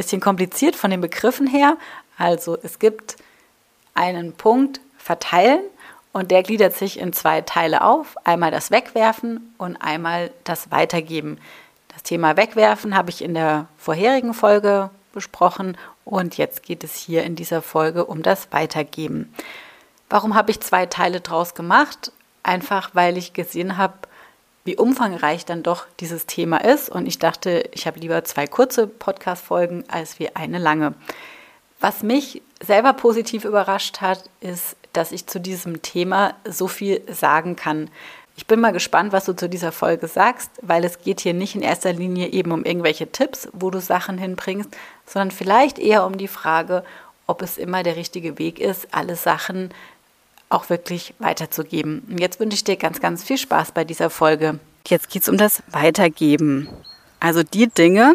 bisschen kompliziert von den Begriffen her. Also es gibt einen Punkt verteilen und der gliedert sich in zwei Teile auf. Einmal das Wegwerfen und einmal das Weitergeben. Das Thema Wegwerfen habe ich in der vorherigen Folge besprochen und jetzt geht es hier in dieser Folge um das Weitergeben. Warum habe ich zwei Teile draus gemacht? Einfach weil ich gesehen habe, wie umfangreich dann doch dieses Thema ist. Und ich dachte, ich habe lieber zwei kurze Podcast-Folgen als wie eine lange. Was mich selber positiv überrascht hat, ist, dass ich zu diesem Thema so viel sagen kann. Ich bin mal gespannt, was du zu dieser Folge sagst, weil es geht hier nicht in erster Linie eben um irgendwelche Tipps, wo du Sachen hinbringst, sondern vielleicht eher um die Frage, ob es immer der richtige Weg ist, alle Sachen auch wirklich weiterzugeben. Und jetzt wünsche ich dir ganz, ganz viel Spaß bei dieser Folge. Jetzt geht es um das Weitergeben. Also die Dinge,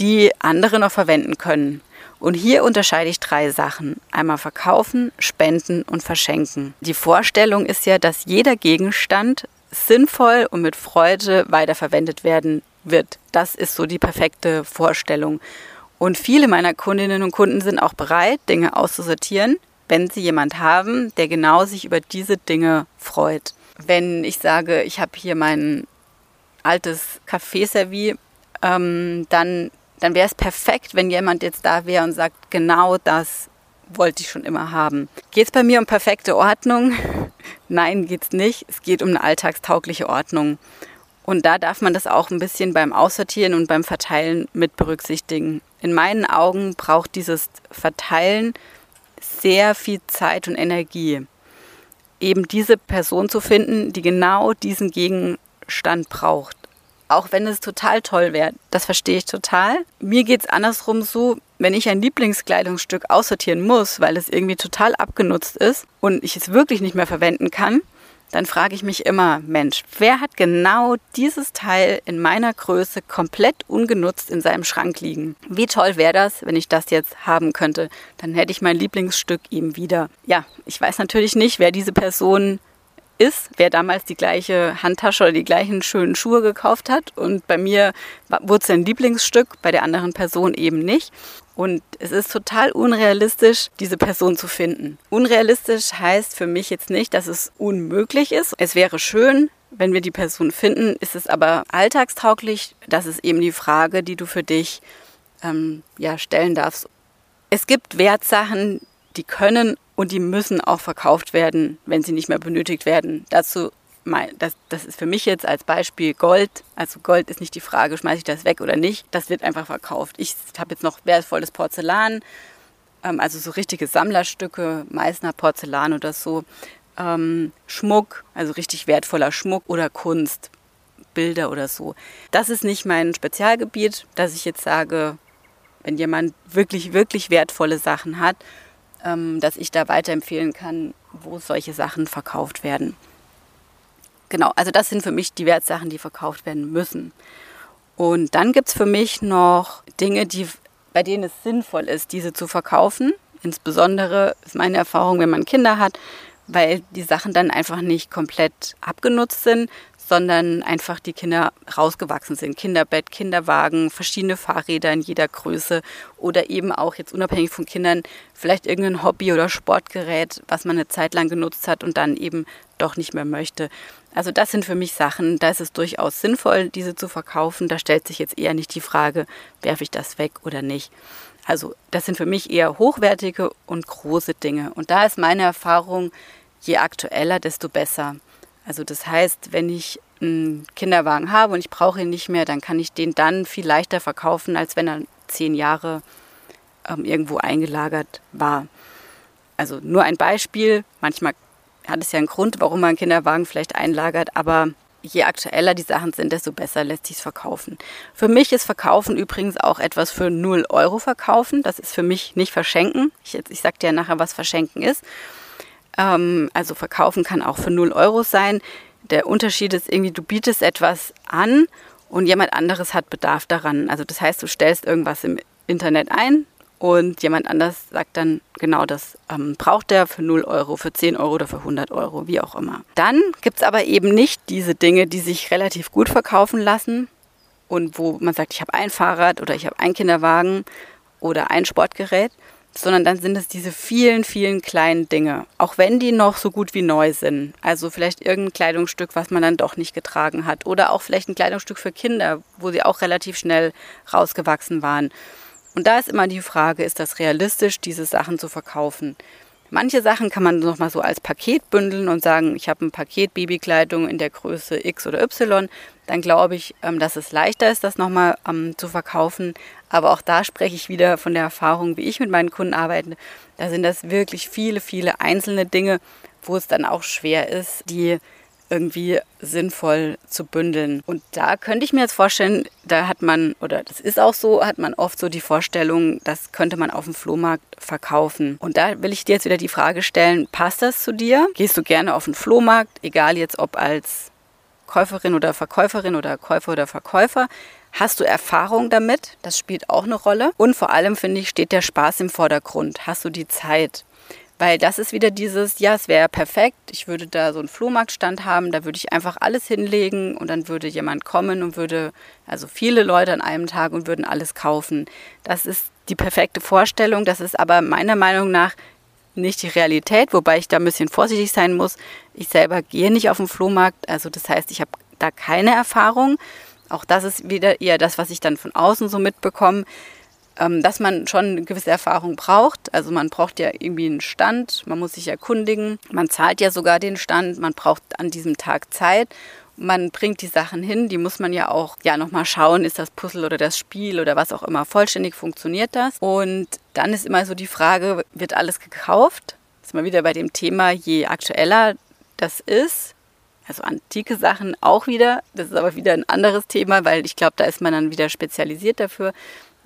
die andere noch verwenden können. Und hier unterscheide ich drei Sachen. Einmal verkaufen, spenden und verschenken. Die Vorstellung ist ja, dass jeder Gegenstand sinnvoll und mit Freude weiterverwendet werden wird. Das ist so die perfekte Vorstellung. Und viele meiner Kundinnen und Kunden sind auch bereit, Dinge auszusortieren, wenn sie jemand haben, der genau sich über diese Dinge freut. Wenn ich sage, ich habe hier mein altes Kaffeeservie, ähm, dann, dann wäre es perfekt, wenn jemand jetzt da wäre und sagt, genau das wollte ich schon immer haben. Geht es bei mir um perfekte Ordnung? Nein, geht es nicht. Es geht um eine alltagstaugliche Ordnung. Und da darf man das auch ein bisschen beim Aussortieren und beim Verteilen mit berücksichtigen. In meinen Augen braucht dieses Verteilen sehr viel Zeit und Energie, eben diese Person zu finden, die genau diesen Gegenstand braucht. Auch wenn es total toll wäre, das verstehe ich total. Mir geht es andersrum so, wenn ich ein Lieblingskleidungsstück aussortieren muss, weil es irgendwie total abgenutzt ist und ich es wirklich nicht mehr verwenden kann, dann frage ich mich immer, Mensch, wer hat genau dieses Teil in meiner Größe komplett ungenutzt in seinem Schrank liegen? Wie toll wäre das, wenn ich das jetzt haben könnte? Dann hätte ich mein Lieblingsstück ihm wieder. Ja, ich weiß natürlich nicht, wer diese Person ist, wer damals die gleiche Handtasche oder die gleichen schönen Schuhe gekauft hat. Und bei mir wurde es ein Lieblingsstück, bei der anderen Person eben nicht. Und es ist total unrealistisch, diese Person zu finden. Unrealistisch heißt für mich jetzt nicht, dass es unmöglich ist. Es wäre schön, wenn wir die Person finden. Ist es aber alltagstauglich? Das ist eben die Frage, die du für dich ähm, ja, stellen darfst. Es gibt Wertsachen, die können und die müssen auch verkauft werden, wenn sie nicht mehr benötigt werden. Dazu das, das ist für mich jetzt als Beispiel Gold. Also Gold ist nicht die Frage, schmeiße ich das weg oder nicht. Das wird einfach verkauft. Ich habe jetzt noch wertvolles Porzellan, ähm, also so richtige Sammlerstücke, Meißner Porzellan oder so. Ähm, Schmuck, also richtig wertvoller Schmuck oder Kunst, Bilder oder so. Das ist nicht mein Spezialgebiet, dass ich jetzt sage, wenn jemand wirklich, wirklich wertvolle Sachen hat ähm, dass ich da weiterempfehlen kann, wo solche Sachen verkauft werden. Genau, also das sind für mich die Wertsachen, die verkauft werden müssen. Und dann gibt es für mich noch Dinge, die, bei denen es sinnvoll ist, diese zu verkaufen. Insbesondere ist meine Erfahrung, wenn man Kinder hat, weil die Sachen dann einfach nicht komplett abgenutzt sind, sondern einfach die Kinder rausgewachsen sind. Kinderbett, Kinderwagen, verschiedene Fahrräder in jeder Größe oder eben auch jetzt unabhängig von Kindern vielleicht irgendein Hobby oder Sportgerät, was man eine Zeit lang genutzt hat und dann eben doch nicht mehr möchte. Also das sind für mich Sachen, da ist es durchaus sinnvoll, diese zu verkaufen. Da stellt sich jetzt eher nicht die Frage, werfe ich das weg oder nicht. Also das sind für mich eher hochwertige und große Dinge. Und da ist meine Erfahrung, je aktueller, desto besser. Also das heißt, wenn ich einen Kinderwagen habe und ich brauche ihn nicht mehr, dann kann ich den dann viel leichter verkaufen, als wenn er zehn Jahre ähm, irgendwo eingelagert war. Also nur ein Beispiel. Manchmal hat es ja einen Grund, warum man Kinderwagen vielleicht einlagert, aber je aktueller die Sachen sind, desto besser lässt sich es verkaufen. Für mich ist Verkaufen übrigens auch etwas für 0 Euro verkaufen. Das ist für mich nicht verschenken. Ich, ich sage dir nachher, was verschenken ist. Ähm, also verkaufen kann auch für 0 Euro sein. Der Unterschied ist irgendwie, du bietest etwas an und jemand anderes hat Bedarf daran. Also das heißt, du stellst irgendwas im Internet ein, und jemand anders sagt dann, genau das ähm, braucht er für 0 Euro, für 10 Euro oder für 100 Euro, wie auch immer. Dann gibt es aber eben nicht diese Dinge, die sich relativ gut verkaufen lassen und wo man sagt, ich habe ein Fahrrad oder ich habe einen Kinderwagen oder ein Sportgerät, sondern dann sind es diese vielen, vielen kleinen Dinge, auch wenn die noch so gut wie neu sind. Also vielleicht irgendein Kleidungsstück, was man dann doch nicht getragen hat oder auch vielleicht ein Kleidungsstück für Kinder, wo sie auch relativ schnell rausgewachsen waren. Und da ist immer die Frage, ist das realistisch, diese Sachen zu verkaufen? Manche Sachen kann man noch mal so als Paket bündeln und sagen, ich habe ein Paket Babykleidung in der Größe X oder Y. Dann glaube ich, ähm, dass es leichter ist, das nochmal ähm, zu verkaufen. Aber auch da spreche ich wieder von der Erfahrung, wie ich mit meinen Kunden arbeite. Da sind das wirklich viele, viele einzelne Dinge, wo es dann auch schwer ist, die irgendwie sinnvoll zu bündeln. Und da könnte ich mir jetzt vorstellen, da hat man, oder das ist auch so, hat man oft so die Vorstellung, das könnte man auf dem Flohmarkt verkaufen. Und da will ich dir jetzt wieder die Frage stellen, passt das zu dir? Gehst du gerne auf den Flohmarkt, egal jetzt ob als Käuferin oder Verkäuferin oder Käufer oder Verkäufer? Hast du Erfahrung damit? Das spielt auch eine Rolle. Und vor allem, finde ich, steht der Spaß im Vordergrund. Hast du die Zeit? Weil das ist wieder dieses, ja, es wäre perfekt, ich würde da so einen Flohmarktstand haben, da würde ich einfach alles hinlegen und dann würde jemand kommen und würde, also viele Leute an einem Tag und würden alles kaufen. Das ist die perfekte Vorstellung, das ist aber meiner Meinung nach nicht die Realität, wobei ich da ein bisschen vorsichtig sein muss. Ich selber gehe nicht auf den Flohmarkt, also das heißt, ich habe da keine Erfahrung. Auch das ist wieder eher das, was ich dann von außen so mitbekomme. Ähm, dass man schon eine gewisse Erfahrung braucht. Also man braucht ja irgendwie einen Stand, man muss sich erkundigen, man zahlt ja sogar den Stand, man braucht an diesem Tag Zeit. Man bringt die Sachen hin, die muss man ja auch ja nochmal schauen, ist das Puzzle oder das Spiel oder was auch immer vollständig funktioniert das. Und dann ist immer so die Frage, wird alles gekauft? ist mal wieder bei dem Thema, je aktueller das ist, also antike Sachen auch wieder. Das ist aber wieder ein anderes Thema, weil ich glaube, da ist man dann wieder spezialisiert dafür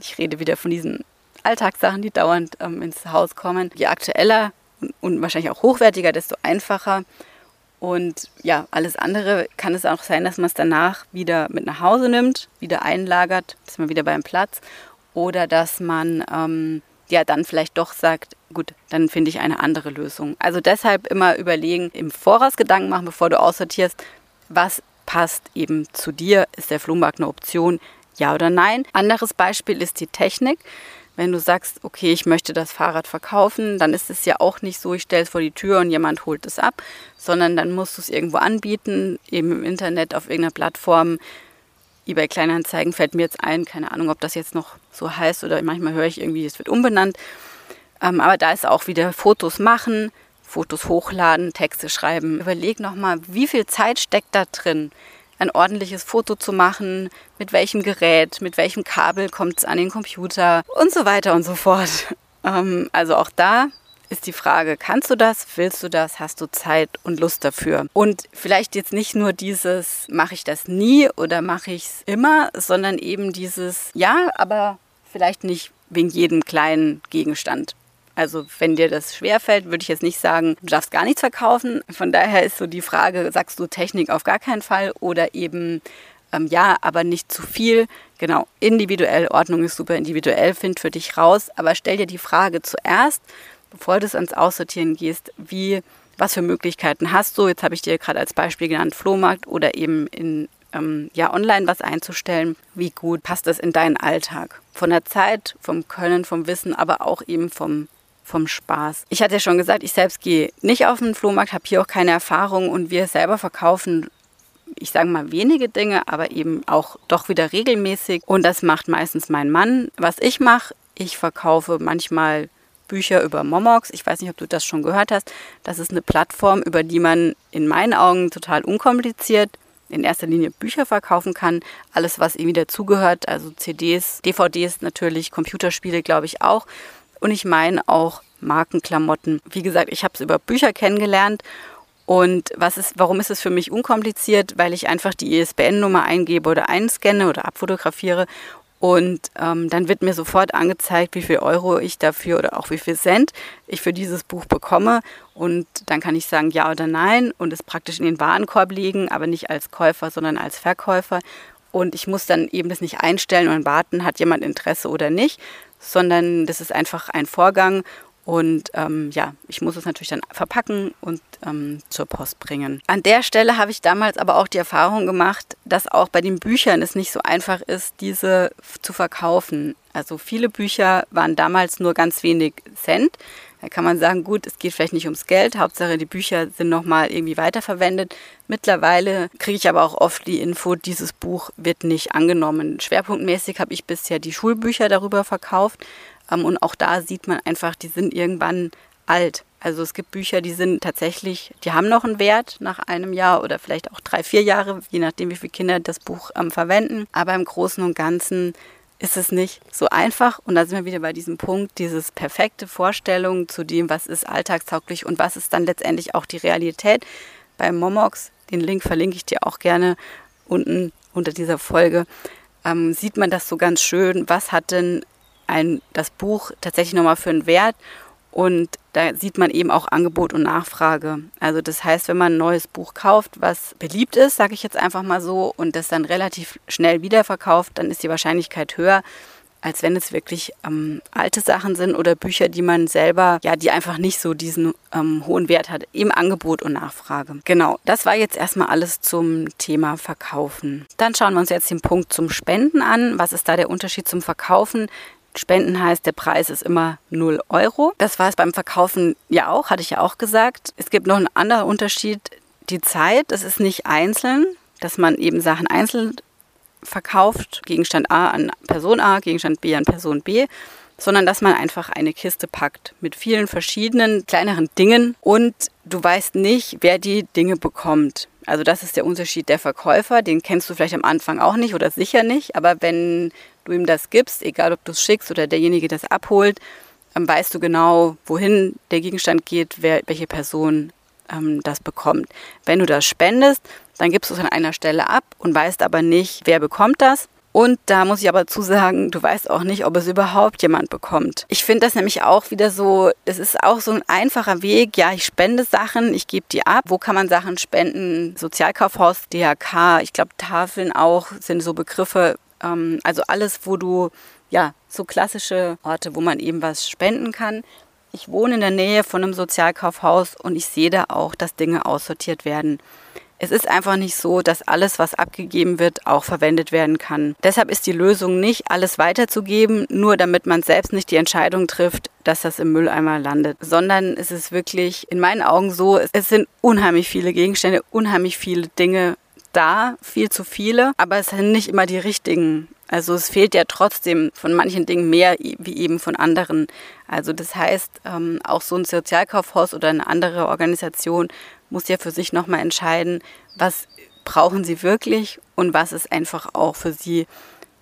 ich rede wieder von diesen Alltagssachen, die dauernd ähm, ins Haus kommen. Je aktueller und wahrscheinlich auch hochwertiger, desto einfacher. Und ja, alles andere kann es auch sein, dass man es danach wieder mit nach Hause nimmt, wieder einlagert, ist man wieder beim Platz. Oder dass man ähm, ja dann vielleicht doch sagt, gut, dann finde ich eine andere Lösung. Also deshalb immer überlegen, im Voraus Gedanken machen, bevor du aussortierst, was passt eben zu dir. Ist der Flohmarkt eine Option? Ja oder nein? Anderes Beispiel ist die Technik. Wenn du sagst, okay, ich möchte das Fahrrad verkaufen, dann ist es ja auch nicht so, ich stelle es vor die Tür und jemand holt es ab, sondern dann musst du es irgendwo anbieten, eben im Internet, auf irgendeiner Plattform. eBay Kleinanzeigen fällt mir jetzt ein, keine Ahnung, ob das jetzt noch so heißt oder manchmal höre ich irgendwie, es wird umbenannt. Ähm, aber da ist auch wieder Fotos machen, Fotos hochladen, Texte schreiben. Überleg nochmal, wie viel Zeit steckt da drin? Ein ordentliches Foto zu machen, mit welchem Gerät, mit welchem Kabel kommt es an den Computer und so weiter und so fort. Ähm, also auch da ist die Frage, kannst du das, willst du das, hast du Zeit und Lust dafür? Und vielleicht jetzt nicht nur dieses, mache ich das nie oder mache ich es immer, sondern eben dieses, ja, aber vielleicht nicht wegen jedem kleinen Gegenstand. Also wenn dir das schwerfällt, würde ich jetzt nicht sagen, du darfst gar nichts verkaufen. Von daher ist so die Frage, sagst du Technik auf gar keinen Fall oder eben ähm, ja, aber nicht zu viel. Genau, individuell, Ordnung ist super individuell, find für dich raus. Aber stell dir die Frage zuerst, bevor du es ans Aussortieren gehst, wie, was für Möglichkeiten hast du? Jetzt habe ich dir gerade als Beispiel genannt, Flohmarkt oder eben in ähm, ja, online was einzustellen. Wie gut passt das in deinen Alltag? Von der Zeit, vom Können, vom Wissen, aber auch eben vom vom Spaß. Ich hatte ja schon gesagt, ich selbst gehe nicht auf den Flohmarkt, habe hier auch keine Erfahrung und wir selber verkaufen ich sage mal wenige Dinge, aber eben auch doch wieder regelmäßig. Und das macht meistens mein Mann. Was ich mache, ich verkaufe manchmal Bücher über Momox. Ich weiß nicht, ob du das schon gehört hast. Das ist eine Plattform, über die man in meinen Augen total unkompliziert in erster Linie Bücher verkaufen kann. Alles, was irgendwie dazugehört, also CDs, DVDs natürlich, Computerspiele, glaube ich auch. Und ich meine auch Markenklamotten. Wie gesagt, ich habe es über Bücher kennengelernt Und was ist, warum ist es für mich unkompliziert? Weil ich einfach die ISBN-Nummer eingebe oder einscanne oder abfotografiere und ähm, dann wird mir sofort angezeigt, wie viel Euro ich dafür oder auch wie viel Cent ich für dieses Buch bekomme. Und dann kann ich sagen ja oder nein und es praktisch in den Warenkorb legen, aber nicht als Käufer, sondern als Verkäufer. Und ich muss dann eben das nicht einstellen und warten, hat jemand Interesse oder nicht, sondern das ist einfach ein Vorgang und ähm, ja, ich muss es natürlich dann verpacken und ähm, zur Post bringen. An der Stelle habe ich damals aber auch die Erfahrung gemacht, dass auch bei den Büchern es nicht so einfach ist, diese zu verkaufen. Also viele Bücher waren damals nur ganz wenig Cent. Da kann man sagen, gut, es geht vielleicht nicht ums Geld, Hauptsache die Bücher sind nochmal irgendwie weiterverwendet. Mittlerweile kriege ich aber auch oft die Info, dieses Buch wird nicht angenommen. Schwerpunktmäßig habe ich bisher die Schulbücher darüber verkauft ähm, und auch da sieht man einfach, die sind irgendwann alt. Also es gibt Bücher, die sind tatsächlich, die haben noch einen Wert nach einem Jahr oder vielleicht auch drei, vier Jahre, je nachdem, wie viele Kinder das Buch ähm, verwenden. Aber im Großen und Ganzen ist es nicht so einfach. Und da sind wir wieder bei diesem Punkt, dieses perfekte Vorstellung zu dem, was ist alltagstauglich und was ist dann letztendlich auch die Realität. Bei Momox, den Link verlinke ich dir auch gerne unten unter dieser Folge, ähm, sieht man das so ganz schön. Was hat denn ein, das Buch tatsächlich nochmal für einen Wert und da sieht man eben auch Angebot und Nachfrage. Also das heißt, wenn man ein neues Buch kauft, was beliebt ist, sage ich jetzt einfach mal so, und das dann relativ schnell wiederverkauft, dann ist die Wahrscheinlichkeit höher, als wenn es wirklich ähm, alte Sachen sind oder Bücher, die man selber, ja, die einfach nicht so diesen ähm, hohen Wert hat im Angebot und Nachfrage. Genau, das war jetzt erstmal alles zum Thema Verkaufen. Dann schauen wir uns jetzt den Punkt zum Spenden an. Was ist da der Unterschied zum Verkaufen? Spenden heißt, der Preis ist immer 0 Euro. Das war es beim Verkaufen ja auch, hatte ich ja auch gesagt. Es gibt noch einen anderen Unterschied, die Zeit. Es ist nicht einzeln, dass man eben Sachen einzeln verkauft, Gegenstand A an Person A, Gegenstand B an Person B, sondern dass man einfach eine Kiste packt mit vielen verschiedenen kleineren Dingen und du weißt nicht, wer die Dinge bekommt. Also das ist der Unterschied der Verkäufer, den kennst du vielleicht am Anfang auch nicht oder sicher nicht, aber wenn du ihm das gibst, egal ob du es schickst oder derjenige das abholt, ähm, weißt du genau, wohin der Gegenstand geht, wer, welche Person ähm, das bekommt. Wenn du das spendest, dann gibst du es an einer Stelle ab und weißt aber nicht, wer bekommt das. Und da muss ich aber zu sagen, du weißt auch nicht, ob es überhaupt jemand bekommt. Ich finde das nämlich auch wieder so, es ist auch so ein einfacher Weg. Ja, ich spende Sachen, ich gebe die ab. Wo kann man Sachen spenden? Sozialkaufhaus, DHK, ich glaube Tafeln auch sind so Begriffe. Ähm, also alles, wo du, ja, so klassische Orte, wo man eben was spenden kann. Ich wohne in der Nähe von einem Sozialkaufhaus und ich sehe da auch, dass Dinge aussortiert werden. Es ist einfach nicht so, dass alles, was abgegeben wird, auch verwendet werden kann. Deshalb ist die Lösung nicht, alles weiterzugeben, nur damit man selbst nicht die Entscheidung trifft, dass das im Mülleimer landet, sondern es ist wirklich in meinen Augen so, es sind unheimlich viele Gegenstände, unheimlich viele Dinge da, viel zu viele, aber es sind nicht immer die richtigen. Also es fehlt ja trotzdem von manchen Dingen mehr wie eben von anderen. Also das heißt, ähm, auch so ein Sozialkaufhaus oder eine andere Organisation muss ja für sich nochmal entscheiden, was brauchen sie wirklich und was ist einfach auch für sie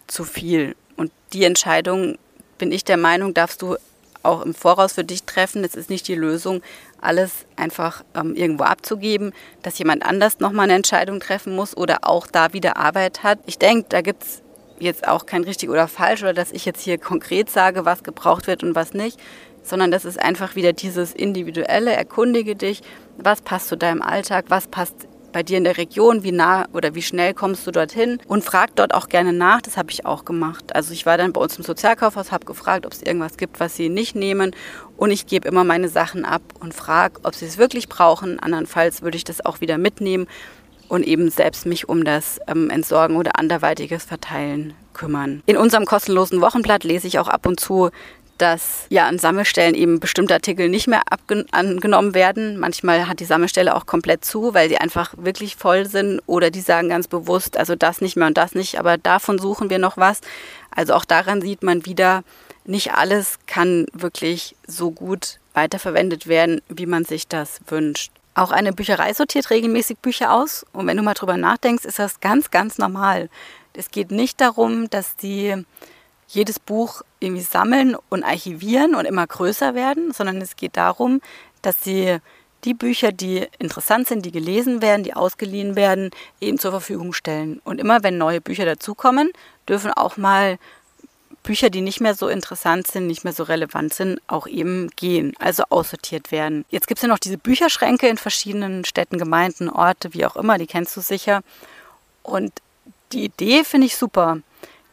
zu viel. Und die Entscheidung, bin ich der Meinung, darfst du auch im Voraus für dich treffen. Es ist nicht die Lösung, alles einfach ähm, irgendwo abzugeben, dass jemand anders nochmal eine Entscheidung treffen muss oder auch da wieder Arbeit hat. Ich denke, da gibt es jetzt auch kein richtig oder falsch oder dass ich jetzt hier konkret sage, was gebraucht wird und was nicht sondern das ist einfach wieder dieses individuelle, erkundige dich, was passt zu deinem Alltag, was passt bei dir in der Region, wie nah oder wie schnell kommst du dorthin und frag dort auch gerne nach, das habe ich auch gemacht. Also ich war dann bei uns im Sozialkaufhaus, habe gefragt, ob es irgendwas gibt, was sie nicht nehmen und ich gebe immer meine Sachen ab und frage, ob sie es wirklich brauchen. Andernfalls würde ich das auch wieder mitnehmen und eben selbst mich um das ähm, Entsorgen oder anderweitiges Verteilen kümmern. In unserem kostenlosen Wochenblatt lese ich auch ab und zu dass ja an Sammelstellen eben bestimmte Artikel nicht mehr angenommen werden. Manchmal hat die Sammelstelle auch komplett zu, weil sie einfach wirklich voll sind oder die sagen ganz bewusst, also das nicht mehr und das nicht, aber davon suchen wir noch was. Also auch daran sieht man wieder, nicht alles kann wirklich so gut weiterverwendet werden, wie man sich das wünscht. Auch eine Bücherei sortiert regelmäßig Bücher aus und wenn du mal drüber nachdenkst, ist das ganz, ganz normal. Es geht nicht darum, dass die jedes Buch irgendwie sammeln und archivieren und immer größer werden, sondern es geht darum, dass sie die Bücher, die interessant sind, die gelesen werden, die ausgeliehen werden, eben zur Verfügung stellen. Und immer wenn neue Bücher dazukommen, dürfen auch mal Bücher, die nicht mehr so interessant sind, nicht mehr so relevant sind, auch eben gehen, also aussortiert werden. Jetzt gibt es ja noch diese Bücherschränke in verschiedenen Städten, Gemeinden, Orte, wie auch immer, die kennst du sicher. Und die Idee finde ich super.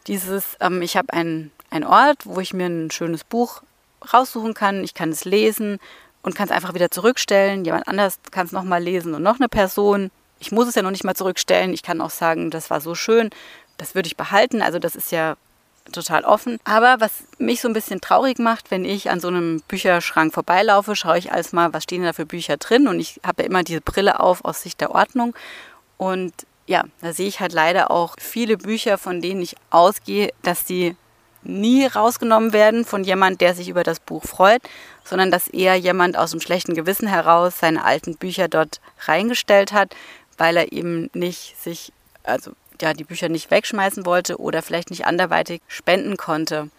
Dieses, ähm, ich habe einen, einen Ort, wo ich mir ein schönes Buch raussuchen kann, ich kann es lesen und kann es einfach wieder zurückstellen. Jemand anders kann es nochmal lesen und noch eine Person. Ich muss es ja noch nicht mal zurückstellen. Ich kann auch sagen, das war so schön, das würde ich behalten. Also das ist ja total offen. Aber was mich so ein bisschen traurig macht, wenn ich an so einem Bücherschrank vorbeilaufe, schaue ich alles mal, was stehen da für Bücher drin. Und ich habe ja immer diese Brille auf aus Sicht der Ordnung. Und ja, da sehe ich halt leider auch viele Bücher, von denen ich ausgehe, dass die nie rausgenommen werden von jemand, der sich über das Buch freut, sondern dass eher jemand aus dem schlechten Gewissen heraus seine alten Bücher dort reingestellt hat, weil er eben nicht sich, also ja, die Bücher nicht wegschmeißen wollte oder vielleicht nicht anderweitig spenden konnte.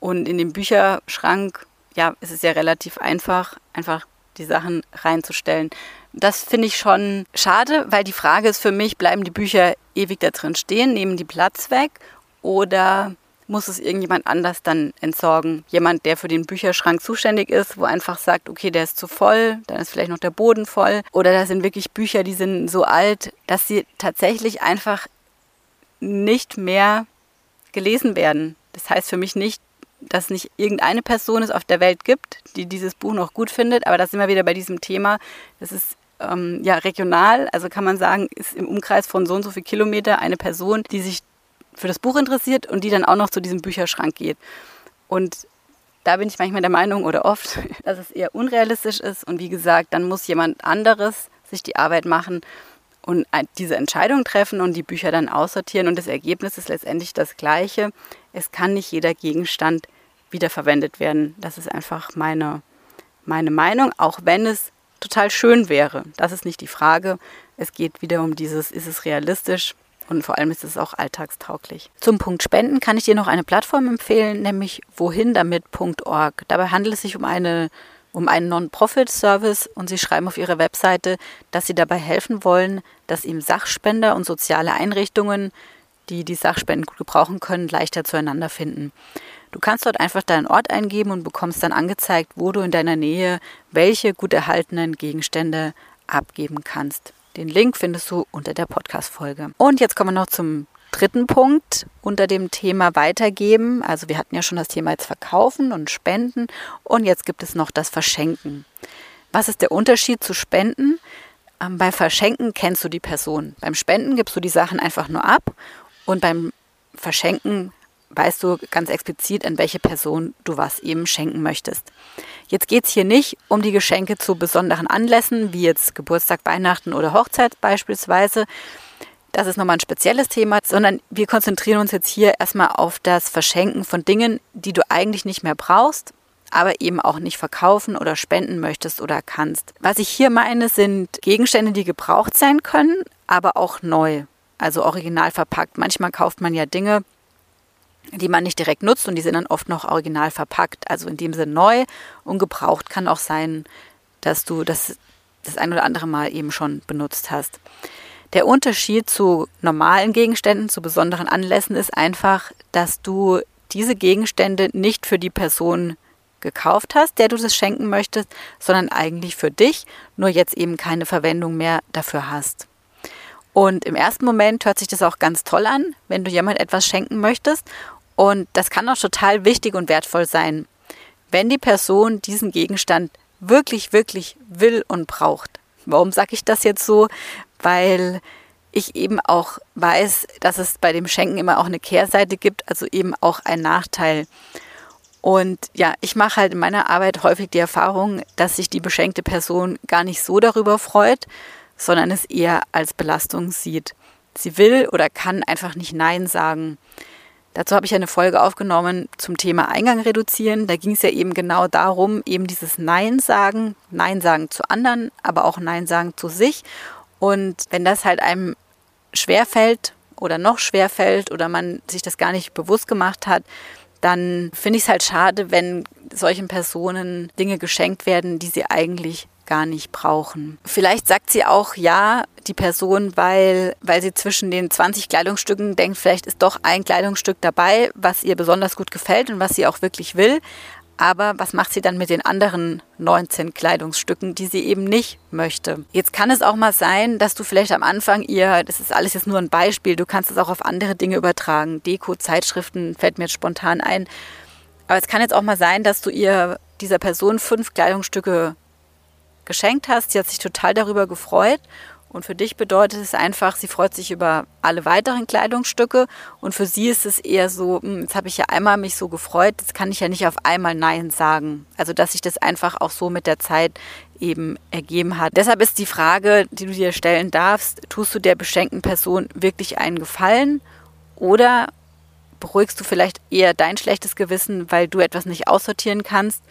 Und in dem Bücherschrank, ja, ist es ja relativ einfach, einfach die Sachen reinzustellen. Das finde ich schon schade, weil die Frage ist für mich, bleiben die Bücher ewig da drin stehen, nehmen die Platz weg oder muss es irgendjemand anders dann entsorgen? Jemand, der für den Bücherschrank zuständig ist, wo einfach sagt, okay, der ist zu voll, dann ist vielleicht noch der Boden voll. Oder da sind wirklich Bücher, die sind so alt, dass sie tatsächlich einfach nicht mehr gelesen werden. Das heißt für mich nicht, dass nicht irgendeine Person es auf der Welt gibt, die dieses Buch noch gut findet, aber da sind wir wieder bei diesem Thema. Das ist ähm, ja regional, also kann man sagen, ist im Umkreis von so und so viel Kilometer eine Person, die sich für das Buch interessiert und die dann auch noch zu diesem Bücherschrank geht. Und da bin ich manchmal der Meinung oder oft, dass es eher unrealistisch ist und wie gesagt, dann muss jemand anderes sich die Arbeit machen und diese Entscheidung treffen und die Bücher dann aussortieren. Und das Ergebnis ist letztendlich das gleiche. Es kann nicht jeder Gegenstand wiederverwendet werden. Das ist einfach meine, meine Meinung, auch wenn es total schön wäre. Das ist nicht die Frage. Es geht wieder um dieses, ist es realistisch? Und vor allem ist es auch alltagstauglich. Zum Punkt Spenden kann ich dir noch eine Plattform empfehlen, nämlich wohindamit.org. Dabei handelt es sich um eine um einen Non-Profit-Service und sie schreiben auf ihrer Webseite, dass sie dabei helfen wollen, dass ihm Sachspender und soziale Einrichtungen, die die Sachspenden gut gebrauchen können, leichter zueinander finden. Du kannst dort einfach deinen Ort eingeben und bekommst dann angezeigt, wo du in deiner Nähe welche gut erhaltenen Gegenstände abgeben kannst. Den Link findest du unter der Podcast-Folge. Und jetzt kommen wir noch zum dritten Punkt unter dem Thema Weitergeben. Also wir hatten ja schon das Thema jetzt Verkaufen und Spenden und jetzt gibt es noch das Verschenken. Was ist der Unterschied zu Spenden? Ähm, bei Verschenken kennst du die Person. Beim Spenden gibst du die Sachen einfach nur ab und beim Verschenken weißt du ganz explizit, an welche Person du was eben schenken möchtest. Jetzt geht es hier nicht um die Geschenke zu besonderen Anlässen, wie jetzt Geburtstag, Weihnachten oder Hochzeit beispielsweise, das ist nochmal ein spezielles Thema, sondern wir konzentrieren uns jetzt hier erstmal auf das Verschenken von Dingen, die du eigentlich nicht mehr brauchst, aber eben auch nicht verkaufen oder spenden möchtest oder kannst. Was ich hier meine, sind Gegenstände, die gebraucht sein können, aber auch neu, also original verpackt. Manchmal kauft man ja Dinge, die man nicht direkt nutzt und die sind dann oft noch original verpackt. Also in dem Sinne neu und gebraucht kann auch sein, dass du das das ein oder andere Mal eben schon benutzt hast. Der Unterschied zu normalen Gegenständen, zu besonderen Anlässen ist einfach, dass du diese Gegenstände nicht für die Person gekauft hast, der du das schenken möchtest, sondern eigentlich für dich, nur jetzt eben keine Verwendung mehr dafür hast. Und im ersten Moment hört sich das auch ganz toll an, wenn du jemand etwas schenken möchtest. Und das kann auch total wichtig und wertvoll sein, wenn die Person diesen Gegenstand wirklich, wirklich will und braucht. Warum sage ich das jetzt so? weil ich eben auch weiß, dass es bei dem Schenken immer auch eine Kehrseite gibt, also eben auch ein Nachteil. Und ja, ich mache halt in meiner Arbeit häufig die Erfahrung, dass sich die beschenkte Person gar nicht so darüber freut, sondern es eher als Belastung sieht. Sie will oder kann einfach nicht Nein sagen. Dazu habe ich eine Folge aufgenommen zum Thema Eingang reduzieren. Da ging es ja eben genau darum, eben dieses Nein sagen, Nein sagen zu anderen, aber auch Nein sagen zu sich und wenn das halt einem schwerfällt oder noch schwerfällt oder man sich das gar nicht bewusst gemacht hat, dann finde ich es halt schade, wenn solchen Personen Dinge geschenkt werden, die sie eigentlich gar nicht brauchen. Vielleicht sagt sie auch ja, die Person, weil, weil sie zwischen den 20 Kleidungsstücken denkt, vielleicht ist doch ein Kleidungsstück dabei, was ihr besonders gut gefällt und was sie auch wirklich will. Aber was macht sie dann mit den anderen 19 Kleidungsstücken, die sie eben nicht möchte? Jetzt kann es auch mal sein, dass du vielleicht am Anfang ihr, das ist alles jetzt nur ein Beispiel, du kannst es auch auf andere Dinge übertragen. Deko, Zeitschriften fällt mir jetzt spontan ein. Aber es kann jetzt auch mal sein, dass du ihr dieser Person fünf Kleidungsstücke geschenkt hast. Sie hat sich total darüber gefreut und für dich bedeutet es einfach, sie freut sich über alle weiteren Kleidungsstücke. Und für sie ist es eher so, hm, jetzt habe ich ja einmal mich so gefreut, jetzt kann ich ja nicht auf einmal Nein sagen. Also dass sich das einfach auch so mit der Zeit eben ergeben hat. Deshalb ist die Frage, die du dir stellen darfst, tust du der beschenkten Person wirklich einen Gefallen oder beruhigst du vielleicht eher dein schlechtes Gewissen, weil du etwas nicht aussortieren kannst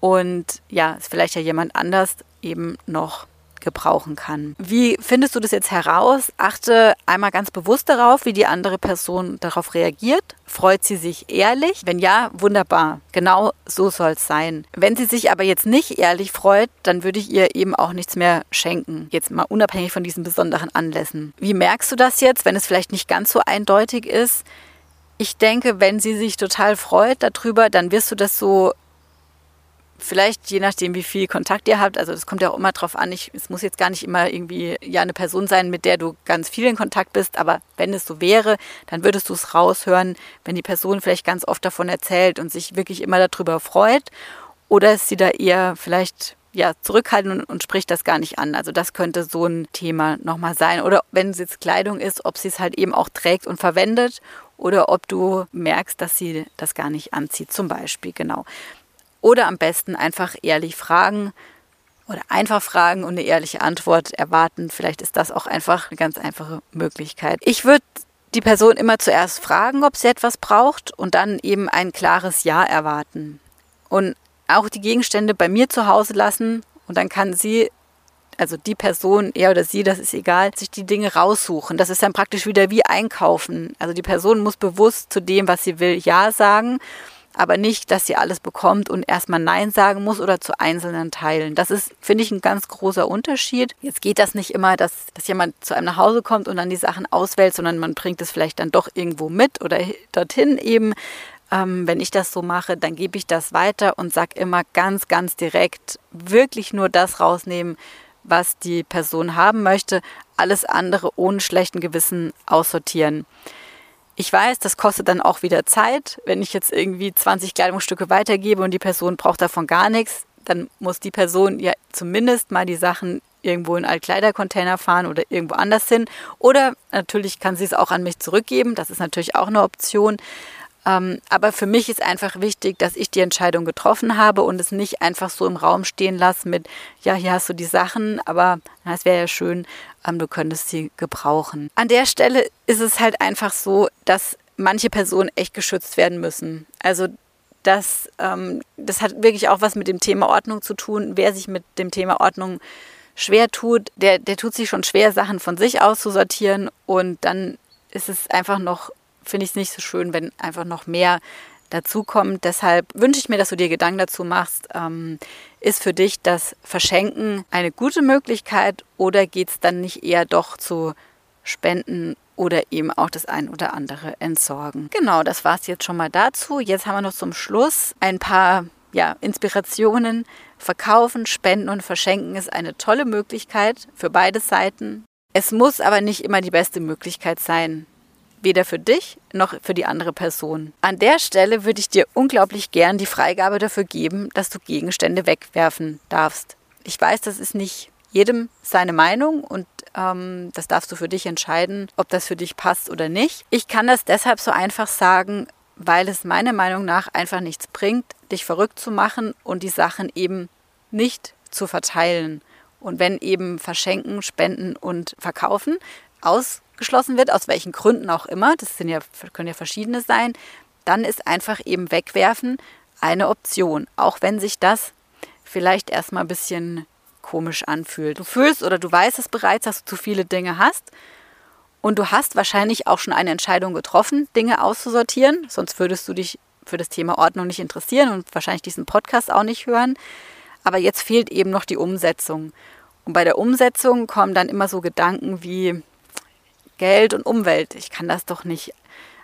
und ja, es vielleicht ja jemand anders eben noch gebrauchen kann. Wie findest du das jetzt heraus? Achte einmal ganz bewusst darauf, wie die andere Person darauf reagiert. Freut sie sich ehrlich? Wenn ja, wunderbar. Genau so soll es sein. Wenn sie sich aber jetzt nicht ehrlich freut, dann würde ich ihr eben auch nichts mehr schenken. Jetzt mal unabhängig von diesen besonderen Anlässen. Wie merkst du das jetzt, wenn es vielleicht nicht ganz so eindeutig ist? Ich denke, wenn sie sich total freut darüber, dann wirst du das so vielleicht je nachdem, wie viel Kontakt ihr habt, also das kommt ja auch immer drauf an, ich, es muss jetzt gar nicht immer irgendwie ja eine Person sein, mit der du ganz viel in Kontakt bist, aber wenn es so wäre, dann würdest du es raushören, wenn die Person vielleicht ganz oft davon erzählt und sich wirklich immer darüber freut oder ist sie da eher vielleicht ja, zurückhalten und, und, spricht das gar nicht an. Also das könnte so ein Thema nochmal sein. Oder wenn es jetzt Kleidung ist, ob sie es halt eben auch trägt und verwendet oder ob du merkst, dass sie das gar nicht anzieht, zum Beispiel, genau. Oder am besten einfach ehrlich fragen oder einfach fragen und eine ehrliche Antwort erwarten. Vielleicht ist das auch einfach eine ganz einfache Möglichkeit. Ich würde die Person immer zuerst fragen, ob sie etwas braucht und dann eben ein klares Ja erwarten. Und auch die Gegenstände bei mir zu Hause lassen und dann kann sie, also die Person, er oder sie, das ist egal, sich die Dinge raussuchen. Das ist dann praktisch wieder wie einkaufen. Also die Person muss bewusst zu dem, was sie will, Ja sagen aber nicht, dass sie alles bekommt und erstmal Nein sagen muss oder zu einzelnen Teilen. Das ist, finde ich, ein ganz großer Unterschied. Jetzt geht das nicht immer, dass, dass jemand zu einem nach Hause kommt und dann die Sachen auswählt, sondern man bringt es vielleicht dann doch irgendwo mit oder dorthin eben. Ähm, wenn ich das so mache, dann gebe ich das weiter und sage immer ganz, ganz direkt, wirklich nur das rausnehmen, was die Person haben möchte, alles andere ohne schlechten Gewissen aussortieren. Ich weiß, das kostet dann auch wieder Zeit. Wenn ich jetzt irgendwie 20 Kleidungsstücke weitergebe und die Person braucht davon gar nichts, dann muss die Person ja zumindest mal die Sachen irgendwo in Altkleidercontainer fahren oder irgendwo anders hin. Oder natürlich kann sie es auch an mich zurückgeben. Das ist natürlich auch eine Option. Ähm, aber für mich ist einfach wichtig, dass ich die Entscheidung getroffen habe und es nicht einfach so im Raum stehen lasse mit, ja, hier hast du die Sachen, aber es wäre ja schön, ähm, du könntest sie gebrauchen. An der Stelle ist es halt einfach so, dass manche Personen echt geschützt werden müssen. Also das, ähm, das hat wirklich auch was mit dem Thema Ordnung zu tun. Wer sich mit dem Thema Ordnung schwer tut, der, der tut sich schon schwer, Sachen von sich auszusortieren und dann ist es einfach noch finde ich es nicht so schön, wenn einfach noch mehr dazukommt. Deshalb wünsche ich mir, dass du dir Gedanken dazu machst. Ähm, ist für dich das Verschenken eine gute Möglichkeit oder geht es dann nicht eher doch zu Spenden oder eben auch das ein oder andere entsorgen? Genau, das war es jetzt schon mal dazu. Jetzt haben wir noch zum Schluss ein paar ja, Inspirationen. Verkaufen, spenden und verschenken ist eine tolle Möglichkeit für beide Seiten. Es muss aber nicht immer die beste Möglichkeit sein weder für dich noch für die andere Person. An der Stelle würde ich dir unglaublich gern die Freigabe dafür geben, dass du Gegenstände wegwerfen darfst. Ich weiß, das ist nicht jedem seine Meinung und ähm, das darfst du für dich entscheiden, ob das für dich passt oder nicht. Ich kann das deshalb so einfach sagen, weil es meiner Meinung nach einfach nichts bringt, dich verrückt zu machen und die Sachen eben nicht zu verteilen. Und wenn eben verschenken, spenden und verkaufen aus ausgeschlossen wird, aus welchen Gründen auch immer, das ja, können ja verschiedene sein, dann ist einfach eben wegwerfen eine Option, auch wenn sich das vielleicht erstmal ein bisschen komisch anfühlt. Du fühlst oder du weißt es bereits, dass du zu viele Dinge hast und du hast wahrscheinlich auch schon eine Entscheidung getroffen, Dinge auszusortieren, sonst würdest du dich für das Thema Ordnung nicht interessieren und wahrscheinlich diesen Podcast auch nicht hören. Aber jetzt fehlt eben noch die Umsetzung. Und bei der Umsetzung kommen dann immer so Gedanken wie Geld und Umwelt. Ich kann das doch nicht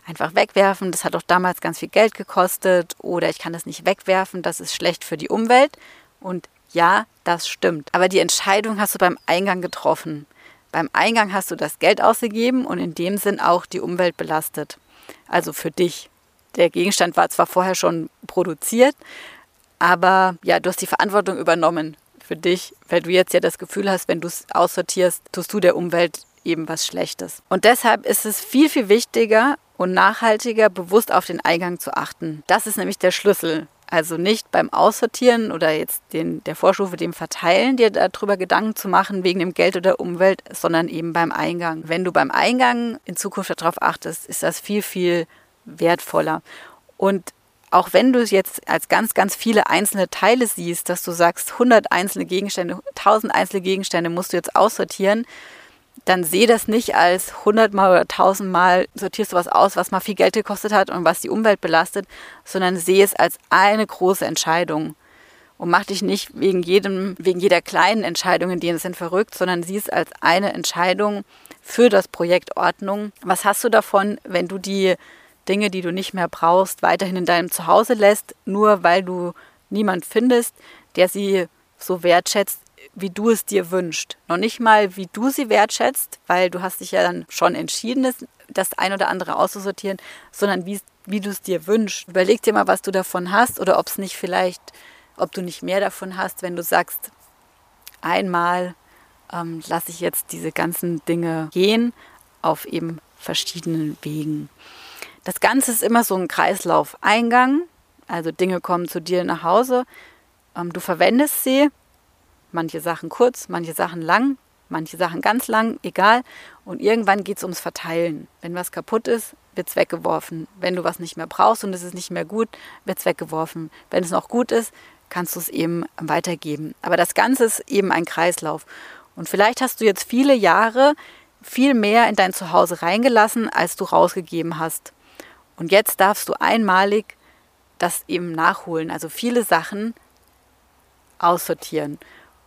einfach wegwerfen. Das hat doch damals ganz viel Geld gekostet. Oder ich kann das nicht wegwerfen. Das ist schlecht für die Umwelt. Und ja, das stimmt. Aber die Entscheidung hast du beim Eingang getroffen. Beim Eingang hast du das Geld ausgegeben und in dem Sinn auch die Umwelt belastet. Also für dich. Der Gegenstand war zwar vorher schon produziert, aber ja, du hast die Verantwortung übernommen für dich, weil du jetzt ja das Gefühl hast, wenn du es aussortierst, tust du der Umwelt eben was Schlechtes. Und deshalb ist es viel, viel wichtiger und nachhaltiger, bewusst auf den Eingang zu achten. Das ist nämlich der Schlüssel. Also nicht beim Aussortieren oder jetzt den, der Vorstufe, dem Verteilen, dir darüber Gedanken zu machen wegen dem Geld oder Umwelt, sondern eben beim Eingang. Wenn du beim Eingang in Zukunft darauf achtest, ist das viel, viel wertvoller. Und auch wenn du es jetzt als ganz, ganz viele einzelne Teile siehst, dass du sagst, 100 einzelne Gegenstände, 1000 einzelne Gegenstände musst du jetzt aussortieren, dann sehe das nicht als 100 Mal oder 1000 Mal sortierst du was aus, was mal viel Geld gekostet hat und was die Umwelt belastet, sondern sehe es als eine große Entscheidung. Und mach dich nicht wegen jedem, wegen jeder kleinen Entscheidung, in denen es sind verrückt, sondern sieh es als eine Entscheidung für das Projekt Ordnung. Was hast du davon, wenn du die Dinge, die du nicht mehr brauchst, weiterhin in deinem Zuhause lässt, nur weil du niemand findest, der sie so wertschätzt, wie du es dir wünschst. Noch nicht mal, wie du sie wertschätzt, weil du hast dich ja dann schon entschieden, das, ein oder andere auszusortieren, sondern wie, wie du es dir wünschst. Überleg dir mal, was du davon hast oder ob es nicht vielleicht, ob du nicht mehr davon hast, wenn du sagst, einmal ähm, lasse ich jetzt diese ganzen Dinge gehen auf eben verschiedenen Wegen. Das Ganze ist immer so ein Kreislauf-Eingang, also Dinge kommen zu dir nach Hause, ähm, du verwendest sie, Manche Sachen kurz, manche Sachen lang, manche Sachen ganz lang, egal. Und irgendwann geht es ums Verteilen. Wenn was kaputt ist, wird es weggeworfen. Wenn du was nicht mehr brauchst und es ist nicht mehr gut, wird es weggeworfen. Wenn es noch gut ist, kannst du es eben weitergeben. Aber das Ganze ist eben ein Kreislauf. Und vielleicht hast du jetzt viele Jahre viel mehr in dein Zuhause reingelassen, als du rausgegeben hast. Und jetzt darfst du einmalig das eben nachholen. Also viele Sachen aussortieren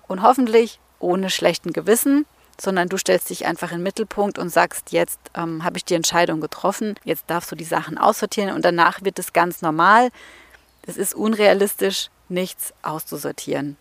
und hoffentlich ohne schlechten Gewissen, sondern du stellst dich einfach in den Mittelpunkt und sagst, jetzt ähm, habe ich die Entscheidung getroffen, jetzt darfst du die Sachen aussortieren und danach wird es ganz normal. Es ist unrealistisch, nichts auszusortieren.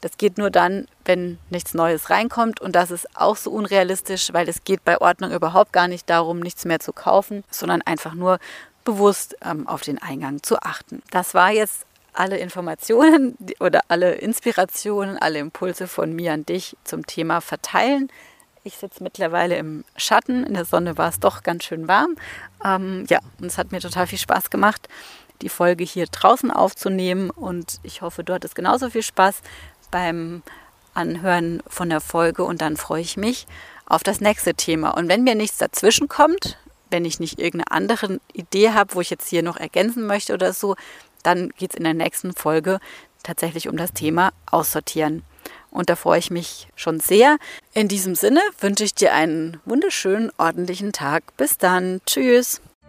Das geht nur dann, wenn nichts Neues reinkommt und das ist auch so unrealistisch, weil es geht bei Ordnung überhaupt gar nicht darum, nichts mehr zu kaufen, sondern einfach nur bewusst ähm, auf den Eingang zu achten. Das war jetzt alle Informationen oder alle Inspirationen, alle Impulse von mir an dich zum Thema Verteilen. Ich sitze mittlerweile im Schatten. In der Sonne war es doch ganz schön warm. Ähm, ja, und es hat mir total viel Spaß gemacht, die Folge hier draußen aufzunehmen. Und ich hoffe, du hattest genauso viel Spaß beim Anhören von der Folge. Und dann freue ich mich auf das nächste Thema. Und wenn mir nichts dazwischen kommt, wenn ich nicht irgendeine andere Idee habe, wo ich jetzt hier noch ergänzen möchte oder so, dann geht es in der nächsten Folge tatsächlich um das Thema Aussortieren. Und da freue ich mich schon sehr. In diesem Sinne wünsche ich dir einen wunderschönen, ordentlichen Tag. Bis dann. Tschüss.